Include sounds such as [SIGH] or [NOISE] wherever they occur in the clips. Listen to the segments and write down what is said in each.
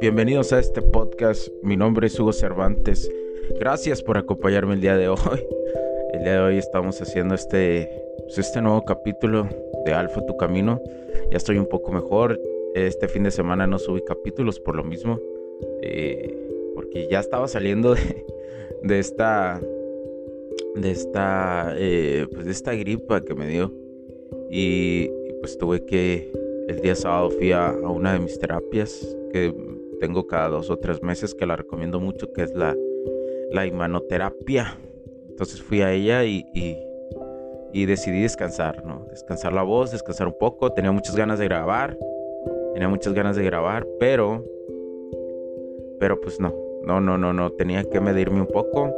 Bienvenidos a este podcast. Mi nombre es Hugo Cervantes. Gracias por acompañarme el día de hoy. [LAUGHS] El día de hoy estamos haciendo este, pues, este nuevo capítulo de Alfa Tu Camino. Ya estoy un poco mejor. Este fin de semana no subí capítulos por lo mismo. Eh, porque ya estaba saliendo de, [LAUGHS] esta. De esta. Eh, pues de esta gripa que me dio. Y, pues tuve que. El día sábado fui a, una de mis terapias que tengo cada dos o tres meses que la recomiendo mucho, que es la, la imanoterapia entonces fui a ella y, y, decidí descansar, ¿no? Descansar la voz, descansar un poco. Tenía muchas ganas de grabar. Tenía muchas ganas de grabar, pero... Pero pues no. No, no, no, no. Tenía que medirme un poco.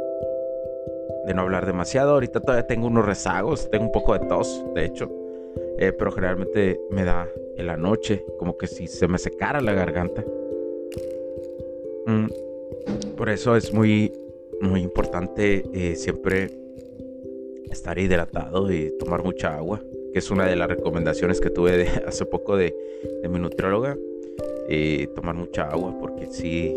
De no hablar demasiado. Ahorita todavía tengo unos rezagos. Tengo un poco de tos, de hecho. Eh, pero generalmente me da en la noche. Como que si se me secara la garganta. Mm, por eso es muy muy importante eh, siempre estar hidratado y tomar mucha agua, que es una de las recomendaciones que tuve [LAUGHS] hace poco de, mi nutrióloga. Eh, tomar mucha agua, porque si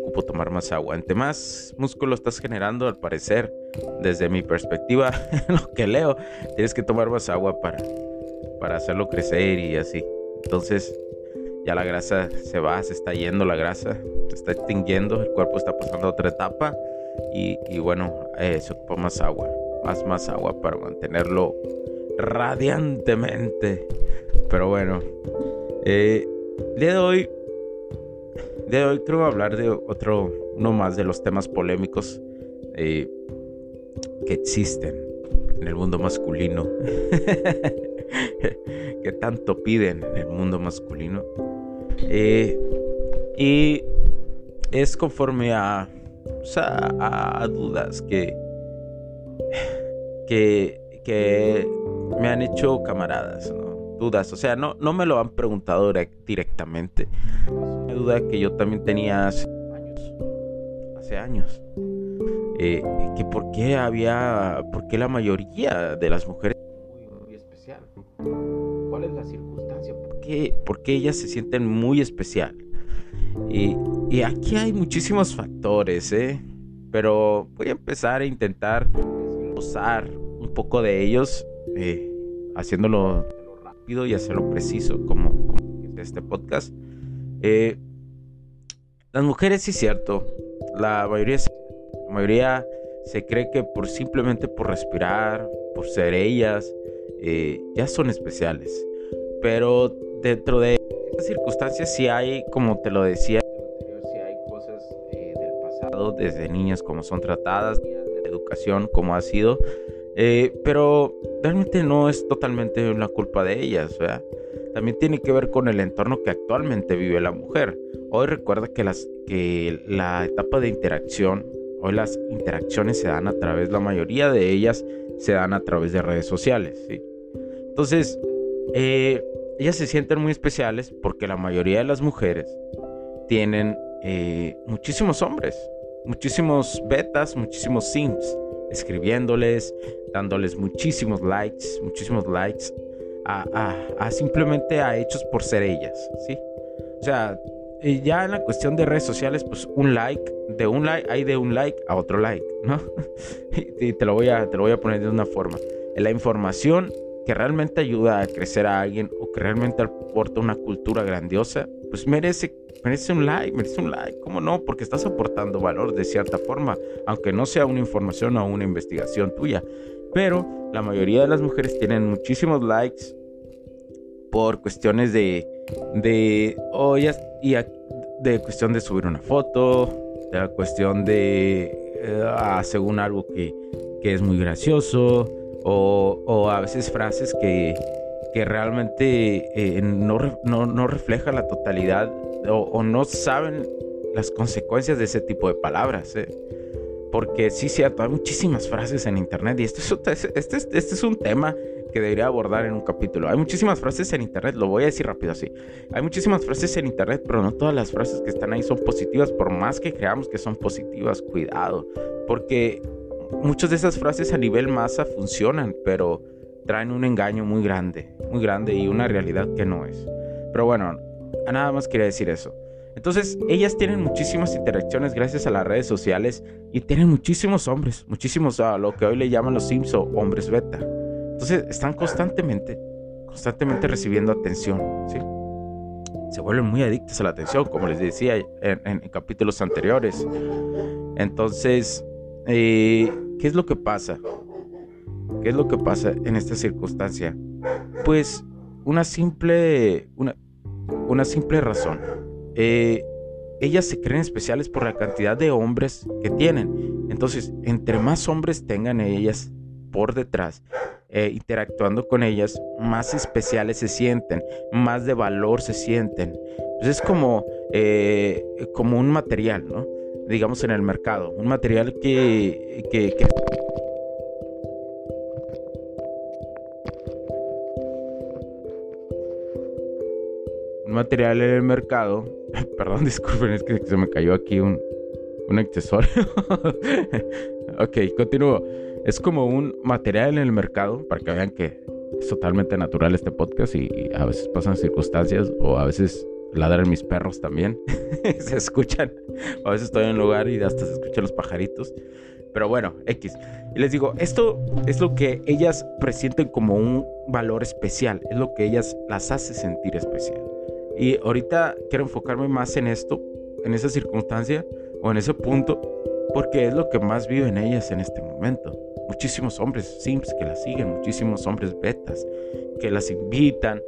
ocupo tomar más agua. Entre más músculo estás generando, al parecer, desde mi perspectiva, [LAUGHS] lo que leo, tienes que tomar más agua para, para hacerlo crecer y así. Entonces, ya la grasa se va, se está yendo la grasa, se está extinguiendo, el cuerpo está pasando a otra etapa y, bueno, eh, se ocupa más agua, más, más agua para mantenerlo radiantemente. Pero bueno, eh, día de hoy, de hoy quiero hablar de otro, uno más de los temas polémicos eh, que existen en el mundo masculino. [LAUGHS] [LAUGHS] que tanto piden en el mundo masculino. Eh, y es conforme a dudas que, que, me han hecho camaradas, Dudas, o sea, no, no me lo han preguntado directamente. Es una duda que yo también tenía hace años. Hace años. Eh, que por qué había, por qué la mayoría de las mujeres. ¿Cuál es la circunstancia? ¿Por qué, por qué ellas se sienten muy especial? Y, aquí hay muchísimos factores, ¿eh? Pero voy a empezar a intentar usar un poco de ellos, eh, haciéndolo rápido y hacerlo preciso, como, como este podcast. Eh, las mujeres, sí cierto, la mayoría, la mayoría se cree que por simplemente por respirar, por ser ellas, eh, ya son especiales. Pero dentro de circunstancias si hay, como te lo decía, si hay cosas eh, del pasado, desde niñas como son tratadas, de educación como ha sido, eh, pero realmente no es totalmente una culpa de ellas, ¿verdad? También tiene que ver con el entorno que actualmente vive la mujer. Hoy recuerda que, las, que la etapa de interacción, hoy las interacciones se dan a través, la mayoría de ellas se dan a través de redes sociales, ¿sí? Entonces, eh, ellas se sienten muy especiales porque la mayoría de las mujeres tienen eh, muchísimos hombres, muchísimos betas, muchísimos sims, escribiéndoles, dándoles muchísimos likes, muchísimos likes a, simplemente a hechos por ser ellas, ¿sí? O sea, ya en la cuestión de redes sociales, pues un like, de un like, hay de un like a otro like, ¿no? [LAUGHS] y te lo voy a, te lo voy a poner de una forma. La información que realmente ayuda a crecer a alguien o que realmente aporta una cultura grandiosa, pues merece, merece un like, merece un like. ¿Cómo no? Porque estás aportando valor de cierta forma, aunque no sea una información o una investigación tuya. Pero la mayoría de las mujeres tienen muchísimos likes por cuestiones de, de oh, y de cuestión de subir una foto, de la cuestión de eh, según algo que, que, es muy gracioso, o, o a veces frases que, que realmente eh, no, no, no reflejan la totalidad o, no saben las consecuencias de ese tipo de palabras. Eh. Porque sí, cierto, hay muchísimas frases en internet y esto es, este, este es un tema que debería abordar en un capítulo. Hay muchísimas frases en internet, lo voy a decir rápido así. Hay muchísimas frases en internet, pero no todas las frases que están ahí son positivas, por más que creamos que son positivas, cuidado, porque muchas de esas frases a nivel masa funcionan, pero traen un engaño muy grande, muy grande y una realidad que no es. Pero bueno, nada más quería decir eso. Entonces, ellas tienen muchísimas interacciones gracias a las redes sociales y tienen muchísimos hombres, muchísimos a lo que hoy le llaman los Sims o hombres beta. Entonces están constantemente, constantemente recibiendo atención, ¿sí? Se vuelven muy adictos a la atención, como les decía en, capítulos anteriores. Entonces, eh, ¿qué es lo que pasa? ¿Qué es lo que pasa en esta circunstancia? Pues una simple, una, una simple razón. Eh, ellas se creen especiales por la cantidad de hombres que tienen. Entonces, entre más hombres tengan ellas por detrás, eh, interactuando con ellas, más especiales se sienten, más de valor se sienten. Pues es como, eh, como un material, ¿no? Digamos en el mercado, un material que, que, un material en el mercado. [LAUGHS] Perdón, disculpen, es que se me cayó aquí un, un accesorio. [LAUGHS] ok, continúo. Es como un material en el mercado para que vean que es totalmente natural este podcast y, a veces pasan circunstancias o a veces ladran mis perros también. [LAUGHS] se escuchan. A veces estoy en un lugar y hasta se escuchan los pajaritos. Pero bueno, X. Y les digo, esto es lo que ellas presienten como un valor especial. Es lo que ellas las hace sentir especial. Y ahorita quiero enfocarme más en esto, en esa circunstancia o en ese punto, porque es lo que más viven ellas en este momento muchísimos hombres sims que las siguen, muchísimos hombres betas que las invitan,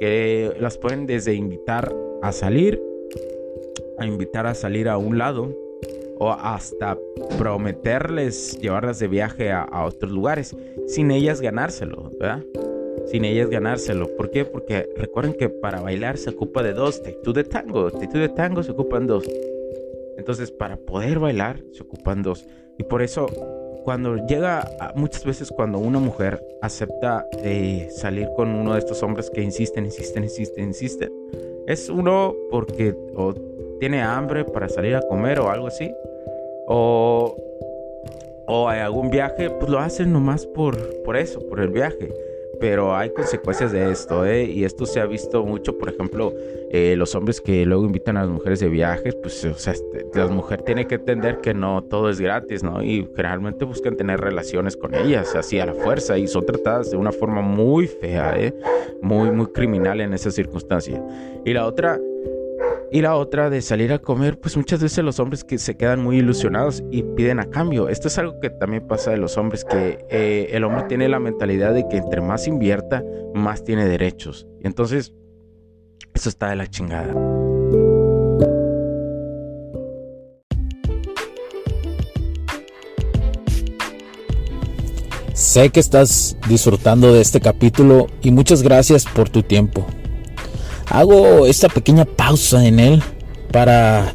que las pueden desde invitar a salir, a invitar a salir a un lado o hasta prometerles llevarlas de viaje a, otros lugares sin ellas ganárselo, ¿verdad? Sin ellas ganárselo. ¿Por qué? Porque recuerden que para bailar se ocupa de dos. Tú de tango, tú de tango se ocupan dos. Entonces, para poder bailar se ocupan dos. Y por eso cuando llega, muchas veces cuando una mujer acepta eh, salir con uno de estos hombres que insisten, insisten, insisten, insisten, es uno porque tiene hambre para salir a comer o algo así, o, o hay algún viaje, pues lo hacen nomás por, por eso, por el viaje pero hay consecuencias de esto, ¿eh? Y esto se ha visto mucho, por ejemplo, eh, los hombres que luego invitan a las mujeres de viajes, pues, o sea, este, la mujer tiene que entender que no todo es gratis, ¿no? Y generalmente buscan tener relaciones con ellas, así a la fuerza, y son tratadas de una forma muy fea, ¿eh? Muy, muy criminal en esa circunstancia. Y la otra y la otra de salir a comer, pues muchas veces los hombres que se quedan muy ilusionados y piden a cambio. Esto es algo que también pasa de los hombres, que eh, el hombre tiene la mentalidad de que entre más invierta, más tiene derechos. Entonces, eso está de la chingada. Sé que estás disfrutando de este capítulo y muchas gracias por tu tiempo. Hago esta pequeña pausa en él para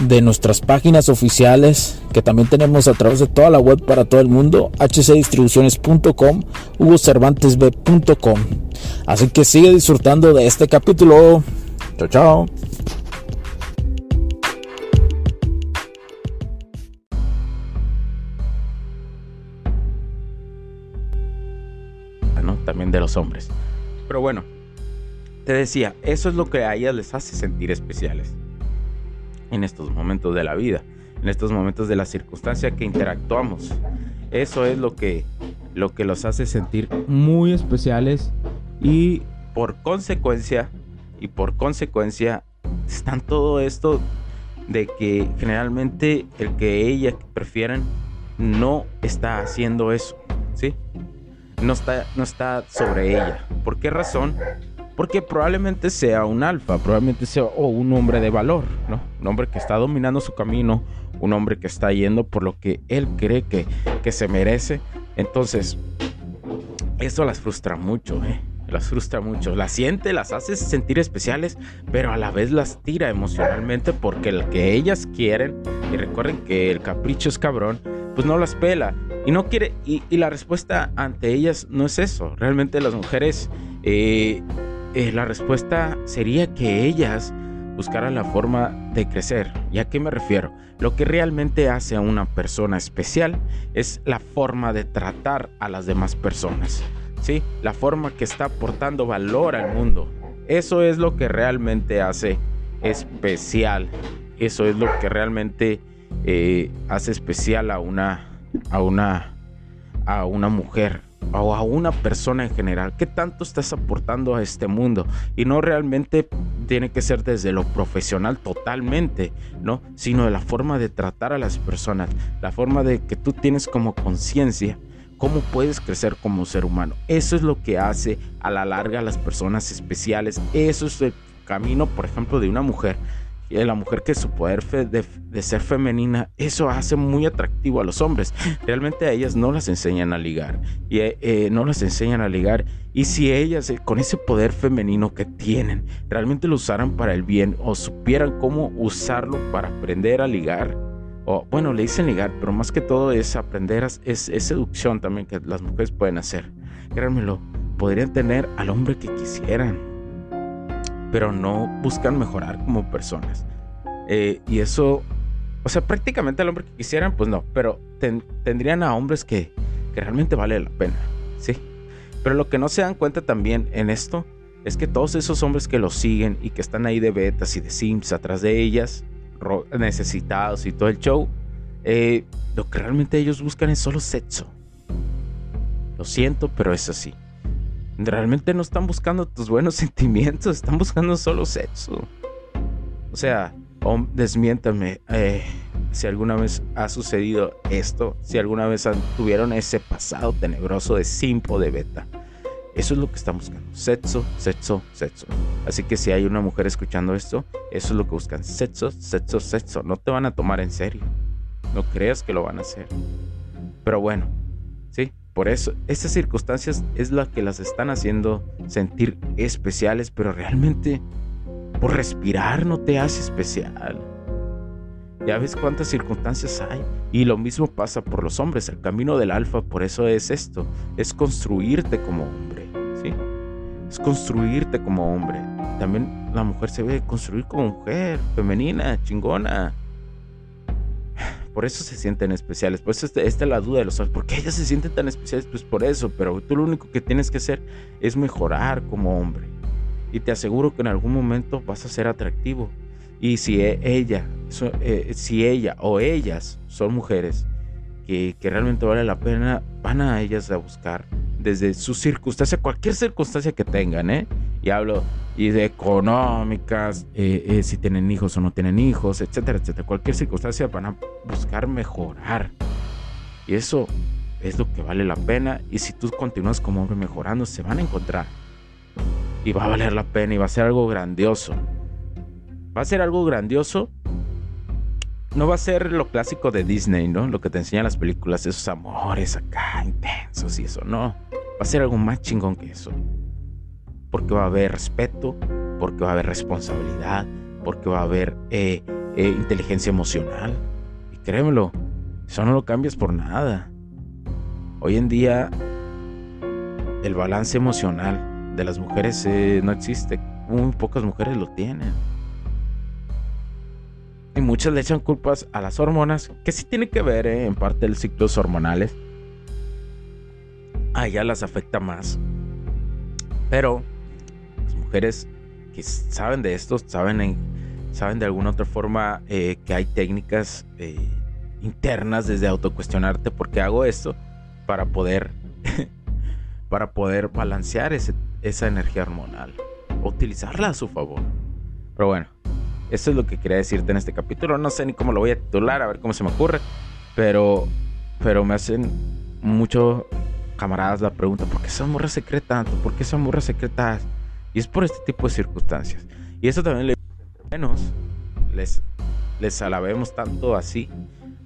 de nuestras páginas oficiales que también tenemos a través de toda la web para todo el mundo, hcdistribuciones.com, hugocervantesb.com. Así que sigue disfrutando de este capítulo. Chao, chao. También de los hombres. Pero bueno, te decía, eso es lo que a ellas les hace sentir especiales en estos momentos de la vida, en estos momentos de la circunstancia que interactuamos. Eso es lo que, lo que los hace sentir muy especiales y por consecuencia, y por consecuencia, están todo esto de que generalmente el que ella prefieren no está haciendo eso, ¿sí? No está, no está sobre ella. ¿Por qué razón? Porque probablemente sea un alfa, probablemente sea un hombre de valor, ¿no? Un hombre que está dominando su camino, un hombre que está yendo por lo que él cree que, que se merece. Entonces, eso las frustra mucho, ¿eh? las frustra mucho. Las siente, las hace sentir especiales, pero a la vez las tira emocionalmente porque el que ellas quieren, y recuerden que el capricho es cabrón, pues no las pela. Y no quiere, y, la respuesta ante ellas no es eso. Realmente las mujeres, eh, eh, la respuesta sería que ellas buscaran la forma de crecer. ¿Y a qué me refiero? Lo que realmente hace a una persona especial es la forma de tratar a las demás personas. ¿sí? La forma que está aportando valor al mundo. Eso es lo que realmente hace especial. Eso es lo que realmente eh, hace especial a una, a una, a una mujer o a una persona en general. ¿Qué tanto estás aportando a este mundo? Y no realmente tiene que ser desde lo profesional totalmente, ¿no? Sino de la forma de tratar a las personas, la forma de que tú tienes como conciencia cómo puedes crecer como ser humano. Eso es lo que hace a la larga a las personas especiales. Eso es el camino, por ejemplo, de una mujer. Y de la mujer que su poder de, ser femenina, eso hace muy atractivo a los hombres. Realmente a ellas no las enseñan a ligar. Y eh, eh, no las enseñan a ligar. Y si ellas, eh, con ese poder femenino que tienen, realmente lo usaran para el bien o supieran cómo usarlo para aprender a ligar, bueno, le dicen ligar, pero más que todo es aprender, es, es seducción también que las mujeres pueden hacer. Créanmelo, podrían tener al hombre que quisieran, pero no buscan mejorar como personas. Eh, y eso, o sea, prácticamente al hombre que quisieran, pues no, pero tendrían a hombres que, que realmente vale la pena, ¿sí? Pero lo que no se dan cuenta también en esto es que todos esos hombres que los siguen y que están ahí de betas y de sims atrás de ellas, necesitados y todo el show, eh, lo que realmente ellos buscan es solo sexo. Lo siento, pero es así. Realmente no están buscando tus buenos [LAUGHS] sentimientos, están buscando solo sexo. O sea, desmiéntame eh, si alguna vez ha sucedido esto, si alguna vez tuvieron ese pasado tenebroso de simpo de beta. Eso es lo que están buscando. Sexo, sexo, sexo. Así que si hay una mujer escuchando esto, eso es lo que buscan. Sexo, sexo, sexo. No te van a tomar en serio. No creas que lo van a hacer. Pero bueno, por eso, estas circunstancias es la que las están haciendo sentir especiales, pero realmente por respirar no te hace especial. Ya ves cuántas circunstancias hay. Y lo mismo pasa por los hombres. El camino del alfa, por eso es esto. Es construirte como hombre. ¿Sí? Es construirte como hombre. También la mujer se ve construir como mujer, femenina, chingona. Por eso se sienten especiales. Por eso esta, es la duda de los hombres. ¿Por qué ellas se sienten tan especiales? Pues por eso. Pero tú lo único que tienes que hacer es mejorar como hombre. Y te aseguro que en algún momento vas a ser atractivo. Y si e, ella, eh, si ella o ellas son mujeres que, realmente vale la pena, van a ellas a buscar desde su circunstancia, cualquier circunstancia que tengan, ¿eh? Y hablo y de económicas, eh, eh, si tienen hijos o no tienen hijos, etcétera, etcétera. Cualquier circunstancia van a buscar mejorar. Y eso es lo que vale la pena. Y si tú continúas como hombre mejorando, se van a encontrar. Y va a valer la pena y va a ser algo grandioso va a ser algo grandioso. No va a ser lo clásico de Disney, ¿no? Lo que te enseñan las películas, esos amores acá intensos y eso, no. Va a ser algo más chingón que eso. Porque va a haber respeto, porque va a haber responsabilidad, porque va a haber eh, eh, inteligencia emocional. Y créemelo, eso no lo cambias por nada. Hoy en día el balance emocional de las mujeres eh, no existe. Muy pocas mujeres lo tienen. Y muchas le echan culpas a las hormonas, que sí tiene que ver en parte los ciclos hormonales. A ellas las afecta más. Pero mujeres que saben de esto, saben, saben de alguna otra forma eh, que hay técnicas eh, internas desde autocuestionarte por qué hago esto para poder [LAUGHS] para poder balancear esa energía hormonal utilizarla a su favor. Pero bueno, eso es lo que quería decirte en este capítulo. No sé ni cómo lo voy a titular, a ver cómo se me ocurre, pero pero me hacen mucho camaradas la pregunta, ¿por qué esa morra se cree tanto? ¿Por qué esa morra se cree tanto? Y es por este tipo de circunstancias. Y eso también le menos les, les alabemos tanto así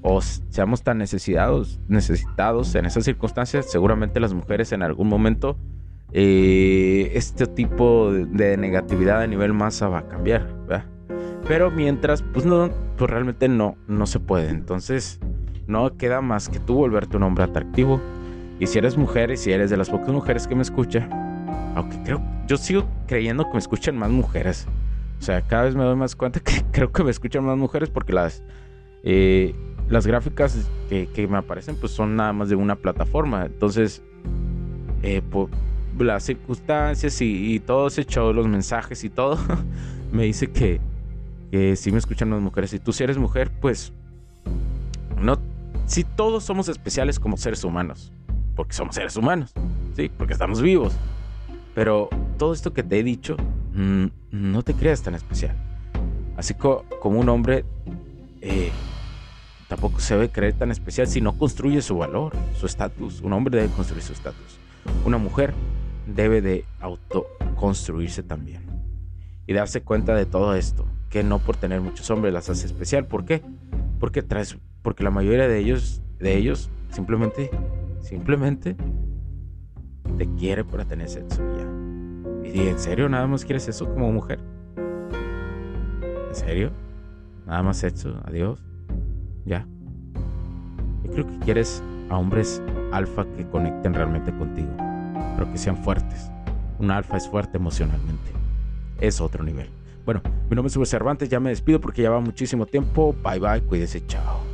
o seamos tan necesitados, necesitados en esas circunstancias, seguramente las mujeres en algún momento eh, este tipo de, negatividad a nivel masa va a cambiar, Pero mientras, pues no, pues realmente no, no se puede. Entonces, no queda más que tú volverte un hombre atractivo. Y si eres mujer y si eres de las pocas mujeres que me escucha, aunque creo, yo sigo creyendo que me escuchan más mujeres. O sea, cada vez me doy más cuenta que [LAUGHS] creo que me escuchan más mujeres porque las, eh, las gráficas que, me aparecen pues son nada más de una plataforma. Entonces, eh, por las circunstancias y, todo ese show, los mensajes y todo, [LAUGHS] me dice que, que sí me escuchan más mujeres. Y tú si eres mujer, pues no, si todos somos especiales como seres humanos, porque somos seres humanos, sí, porque estamos vivos. Pero todo esto que te he dicho, mm, no te creas tan especial. Así como un hombre eh, tampoco se debe creer tan especial si no construye su valor, su estatus. Un hombre debe construir su estatus. Una mujer debe de autoconstruirse también. Y darse cuenta de todo esto. Que no por tener muchos hombres las hace especial. ¿Por qué? Porque, traes, porque la mayoría de ellos, de ellos simplemente, simplemente te quiere para tener sexo ya. ¿Y en serio nada más quieres eso como mujer? ¿En serio? Nada más sexo, adiós. Ya. Yo creo que quieres a hombres alfa que conecten realmente contigo, pero que sean fuertes. Un alfa es fuerte emocionalmente. Es otro nivel. Bueno, mi nombre es Cervantes, ya me despido porque ya va muchísimo tiempo. Bye bye, cuídese, chao.